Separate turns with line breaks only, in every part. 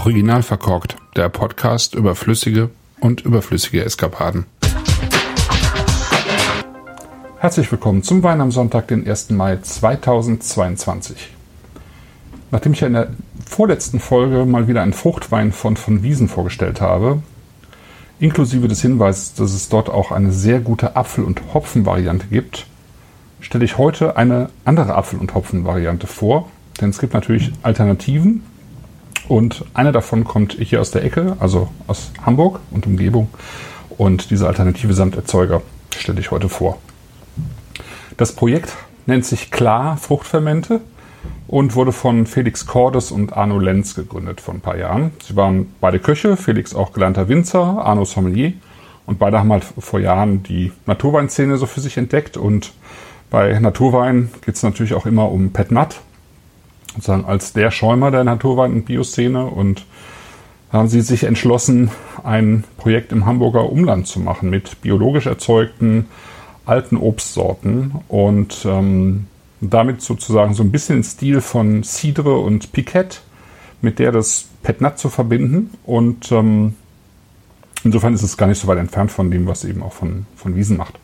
Original verkorkt, der Podcast über flüssige und überflüssige Eskapaden. Herzlich willkommen zum Wein am Sonntag, den 1. Mai 2022. Nachdem ich ja in der vorletzten Folge mal wieder einen Fruchtwein von von Wiesen vorgestellt habe, inklusive des Hinweises, dass es dort auch eine sehr gute Apfel- und Hopfenvariante gibt, stelle ich heute eine andere Apfel- und Hopfenvariante vor. Denn es gibt natürlich Alternativen und eine davon kommt hier aus der Ecke, also aus Hamburg und Umgebung. Und diese alternative Samterzeuger stelle ich heute vor. Das Projekt nennt sich Klar Fruchtfermente und wurde von Felix Cordes und Arno Lenz gegründet vor ein paar Jahren. Sie waren beide Köche, Felix auch gelernter Winzer, Arno Sommelier. Und beide haben halt vor Jahren die Naturweinszene so für sich entdeckt. Und bei Naturwein geht es natürlich auch immer um Pet Nat, sozusagen als der Schäumer der und Bioszene und haben sie sich entschlossen, ein Projekt im Hamburger Umland zu machen mit biologisch erzeugten alten Obstsorten und ähm, damit sozusagen so ein bisschen den Stil von Cidre und Piquette, mit der das Petnat zu verbinden und ähm, insofern ist es gar nicht so weit entfernt von dem, was eben auch von, von Wiesen macht.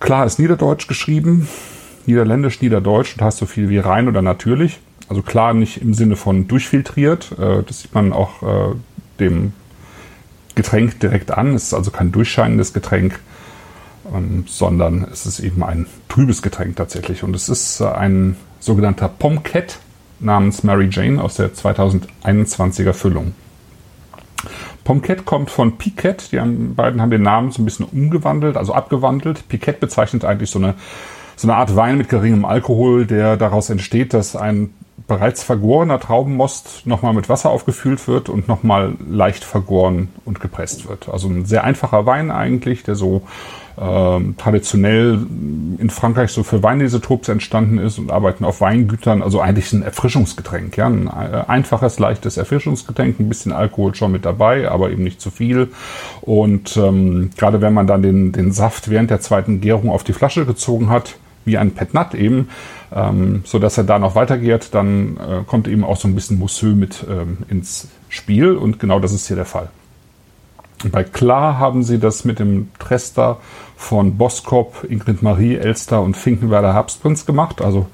Klar ist Niederdeutsch geschrieben, Niederländisch, Niederdeutsch und heißt so viel wie rein oder natürlich. Also klar nicht im Sinne von durchfiltriert. Äh, das sieht man auch äh, dem Getränk direkt an. Es ist also kein durchscheinendes Getränk, ähm, sondern es ist eben ein trübes Getränk tatsächlich. Und es ist äh, ein sogenannter Pomcat namens Mary Jane aus der 2021er Füllung. Pomcat kommt von Piquette. Die beiden haben den Namen so ein bisschen umgewandelt, also abgewandelt. Piquette bezeichnet eigentlich so eine so eine Art Wein mit geringem Alkohol, der daraus entsteht, dass ein bereits vergorener Traubenmost nochmal mit Wasser aufgefüllt wird und nochmal leicht vergoren und gepresst wird. Also ein sehr einfacher Wein eigentlich, der so ähm, traditionell in Frankreich so für Weinisotopes entstanden ist und arbeiten auf Weingütern, also eigentlich ein Erfrischungsgetränk. Ja? Ein äh, einfaches, leichtes Erfrischungsgetränk, ein bisschen Alkohol schon mit dabei, aber eben nicht zu viel. Und ähm, gerade wenn man dann den, den Saft während der zweiten Gärung auf die Flasche gezogen hat, wie ein Petnat eben, ähm, so dass er da noch weitergeht, dann äh, kommt eben auch so ein bisschen Mousseux mit ähm, ins Spiel und genau das ist hier der Fall. bei Klar haben sie das mit dem Trester von Boskop, Ingrid Marie, Elster und Finkenwerder Herbstprinz gemacht, also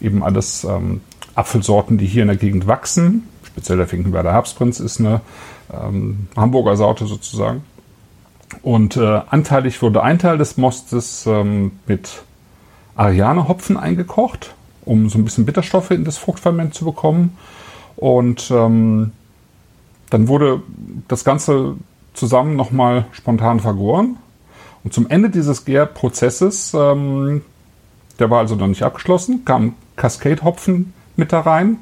eben alles ähm, Apfelsorten, die hier in der Gegend wachsen. Speziell der Finkenwerder Herbstprinz ist eine ähm, Hamburger Sorte sozusagen. Und äh, anteilig wurde ein Teil des Mostes ähm, mit Ariane-Hopfen eingekocht, um so ein bisschen Bitterstoffe in das Fruchtferment zu bekommen. Und ähm, dann wurde das Ganze zusammen nochmal spontan vergoren. Und zum Ende dieses Gärprozesses, ähm, der war also noch nicht abgeschlossen, kam Cascade-Hopfen mit da rein.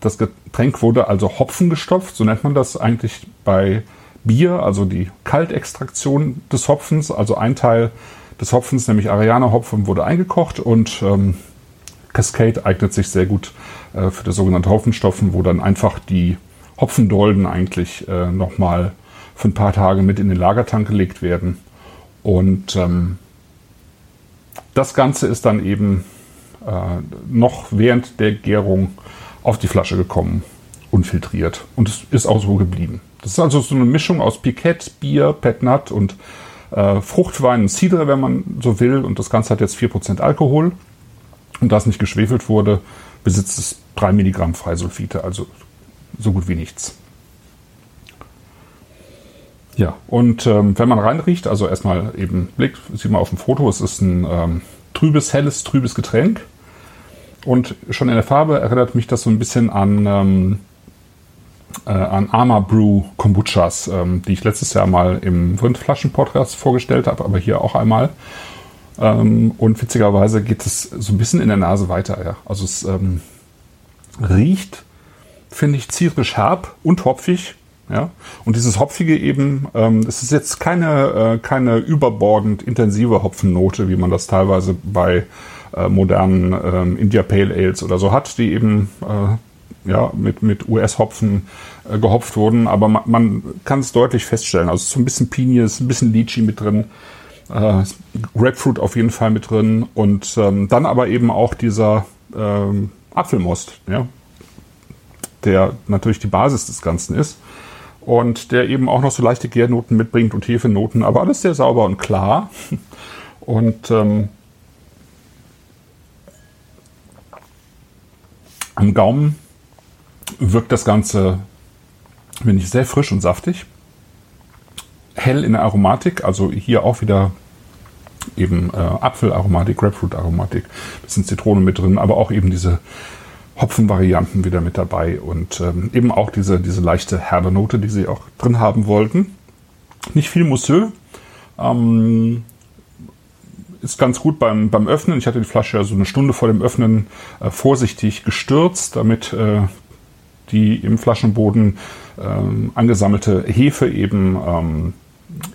Das Getränk wurde also Hopfen gestopft, so nennt man das eigentlich bei Bier, also die Kaltextraktion des Hopfens, also ein Teil des Hopfens, nämlich Ariane-Hopfen, wurde eingekocht und ähm, Cascade eignet sich sehr gut äh, für das sogenannte Hopfenstopfen, wo dann einfach die Hopfendolden eigentlich äh, nochmal für ein paar Tage mit in den Lagertank gelegt werden. Und ähm, das Ganze ist dann eben äh, noch während der Gärung auf die Flasche gekommen, unfiltriert. Und es ist auch so geblieben. Das ist also so eine Mischung aus Piquette, Bier, Petnat und äh, Fruchtwein, Cidre, wenn man so will. Und das Ganze hat jetzt 4% Alkohol. Und da es nicht geschwefelt wurde, besitzt es 3 Milligramm Freisulfite, also so gut wie nichts. Ja, und ähm, wenn man reinriecht, also erstmal eben blickt, sieht man auf dem Foto, es ist ein ähm, trübes, helles, trübes Getränk. Und schon in der Farbe erinnert mich das so ein bisschen an ähm, äh, an Arma Brew Kombuchas, ähm, die ich letztes Jahr mal im Rindflaschen-Podcast vorgestellt habe, aber hier auch einmal. Ähm, und witzigerweise geht es so ein bisschen in der Nase weiter. Ja. Also es ähm, riecht, finde ich, zierisch herb und hopfig. Ja? Und dieses Hopfige eben, ähm, es ist jetzt keine, äh, keine überbordend intensive Hopfennote, wie man das teilweise bei äh, modernen ähm, India Pale Ales oder so hat, die eben äh, ja, mit, mit US-Hopfen äh, gehopft wurden, aber man, man kann es deutlich feststellen. Also so ein bisschen Pinie, ist ein bisschen Lychee mit drin, äh, Grapefruit auf jeden Fall mit drin und ähm, dann aber eben auch dieser ähm, Apfelmost, ja. der natürlich die Basis des Ganzen ist und der eben auch noch so leichte Gärnoten mitbringt und Hefenoten, aber alles sehr sauber und klar. Und ähm, am Gaumen wirkt das Ganze, finde ich, sehr frisch und saftig. Hell in der Aromatik, also hier auch wieder eben äh, Apfelaromatik, Grapefruit-Aromatik, bisschen Zitrone mit drin, aber auch eben diese Hopfenvarianten wieder mit dabei und ähm, eben auch diese, diese leichte herbe Note, die sie auch drin haben wollten. Nicht viel Mousseux. Ähm, ist ganz gut beim, beim Öffnen. Ich hatte die Flasche ja so eine Stunde vor dem Öffnen äh, vorsichtig gestürzt, damit äh, die im Flaschenboden ähm, angesammelte Hefe eben ähm,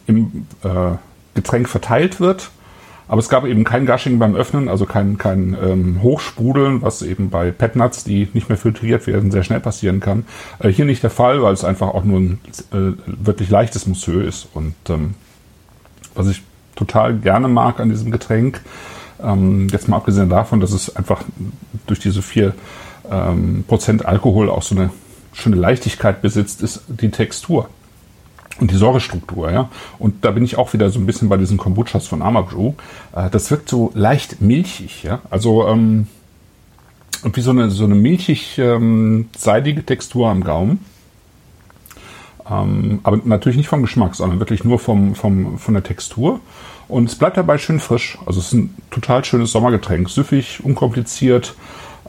im äh, Getränk verteilt wird. Aber es gab eben kein Gushing beim Öffnen, also kein, kein ähm, Hochsprudeln, was eben bei Petnuts, die nicht mehr filtriert werden, sehr schnell passieren kann. Äh, hier nicht der Fall, weil es einfach auch nur ein äh, wirklich leichtes Monsieur ist. Und ähm, was ich total gerne mag an diesem Getränk, ähm, jetzt mal abgesehen davon, dass es einfach durch diese vier ähm, Prozent Alkohol auch so eine schöne Leichtigkeit besitzt, ist die Textur und die Säurestruktur, ja. Und da bin ich auch wieder so ein bisschen bei diesen Kombuchas von Amabrew. Äh, das wirkt so leicht milchig, ja. Also ähm, und wie so eine so eine milchig ähm, seidige Textur am Gaumen. Ähm, aber natürlich nicht vom Geschmack, sondern wirklich nur vom, vom, von der Textur. Und es bleibt dabei schön frisch. Also es ist ein total schönes Sommergetränk. Süffig, unkompliziert.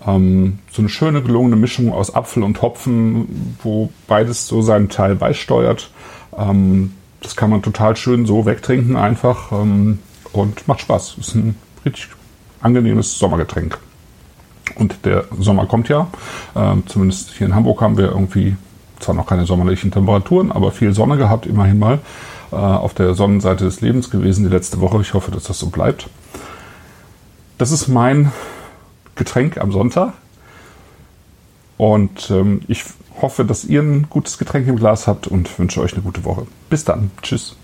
Ähm, so eine schöne gelungene Mischung aus Apfel und Hopfen, wo beides so seinen Teil beisteuert. Ähm, das kann man total schön so wegtrinken einfach ähm, und macht Spaß. Ist ein richtig angenehmes Sommergetränk. Und der Sommer kommt ja. Ähm, zumindest hier in Hamburg haben wir irgendwie zwar noch keine sommerlichen Temperaturen, aber viel Sonne gehabt, immerhin mal. Äh, auf der Sonnenseite des Lebens gewesen die letzte Woche. Ich hoffe, dass das so bleibt. Das ist mein Getränk am Sonntag. Und ähm, ich hoffe, dass ihr ein gutes Getränk im Glas habt und wünsche euch eine gute Woche. Bis dann. Tschüss.